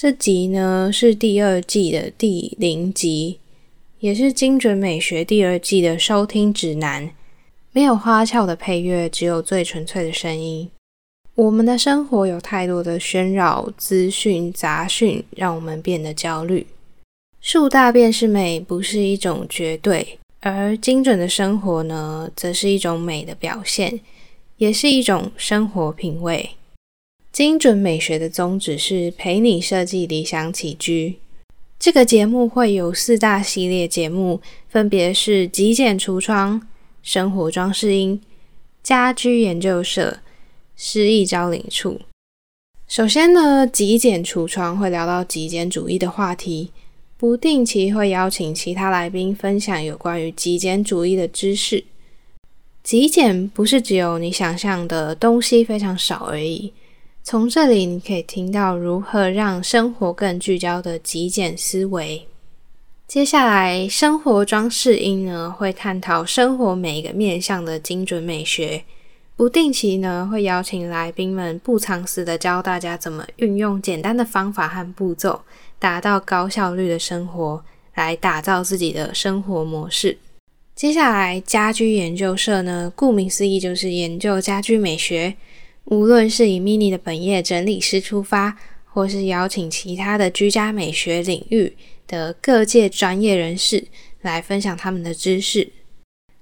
这集呢是第二季的第零集，也是精准美学第二季的收听指南。没有花俏的配乐，只有最纯粹的声音。我们的生活有太多的喧扰、资讯、杂讯，让我们变得焦虑。树大便是美，不是一种绝对；而精准的生活呢，则是一种美的表现，也是一种生活品味。精准美学的宗旨是陪你设计理想起居。这个节目会有四大系列节目，分别是极简橱窗。生活装饰音、家居研究社、诗意招领处。首先呢，极简橱窗会聊到极简主义的话题，不定期会邀请其他来宾分享有关于极简主义的知识。极简不是只有你想象的东西非常少而已，从这里你可以听到如何让生活更聚焦的极简思维。接下来，生活装饰音呢会探讨生活每一个面向的精准美学。不定期呢会邀请来宾们不藏私的教大家怎么运用简单的方法和步骤，达到高效率的生活，来打造自己的生活模式。接下来，家居研究社呢，顾名思义就是研究家居美学。无论是以 mini 的本业整理师出发，或是邀请其他的居家美学领域。的各界专业人士来分享他们的知识，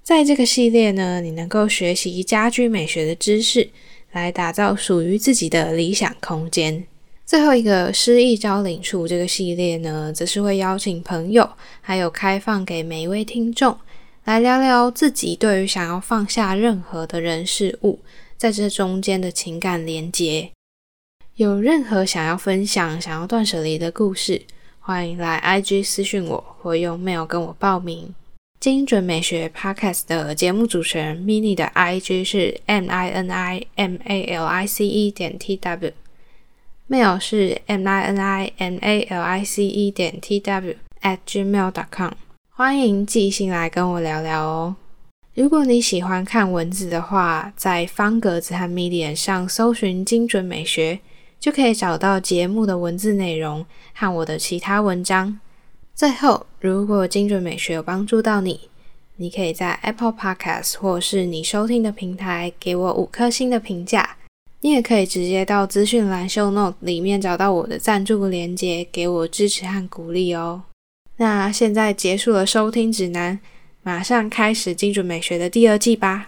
在这个系列呢，你能够学习家居美学的知识，来打造属于自己的理想空间。最后一个诗意招领处这个系列呢，则是会邀请朋友，还有开放给每一位听众，来聊聊自己对于想要放下任何的人事物，在这中间的情感连结。有任何想要分享、想要断舍离的故事。欢迎来 IG 私讯我，或用 mail 跟我报名。精准美学 Podcast 的节目主持人 Mini 的 IG 是 M I N I M A L I C E 点 T W，mail 是 M I N I M A L I C E 点 T W at gmail.com。欢迎寄信来跟我聊聊哦。如果你喜欢看文字的话，在方格子和 Medium 上搜寻精准美学。就可以找到节目的文字内容和我的其他文章。最后，如果精准美学有帮助到你，你可以在 Apple Podcast 或是你收听的平台给我五颗星的评价。你也可以直接到资讯栏 Show Note 里面找到我的赞助连接，给我支持和鼓励哦。那现在结束了收听指南，马上开始精准美学的第二季吧。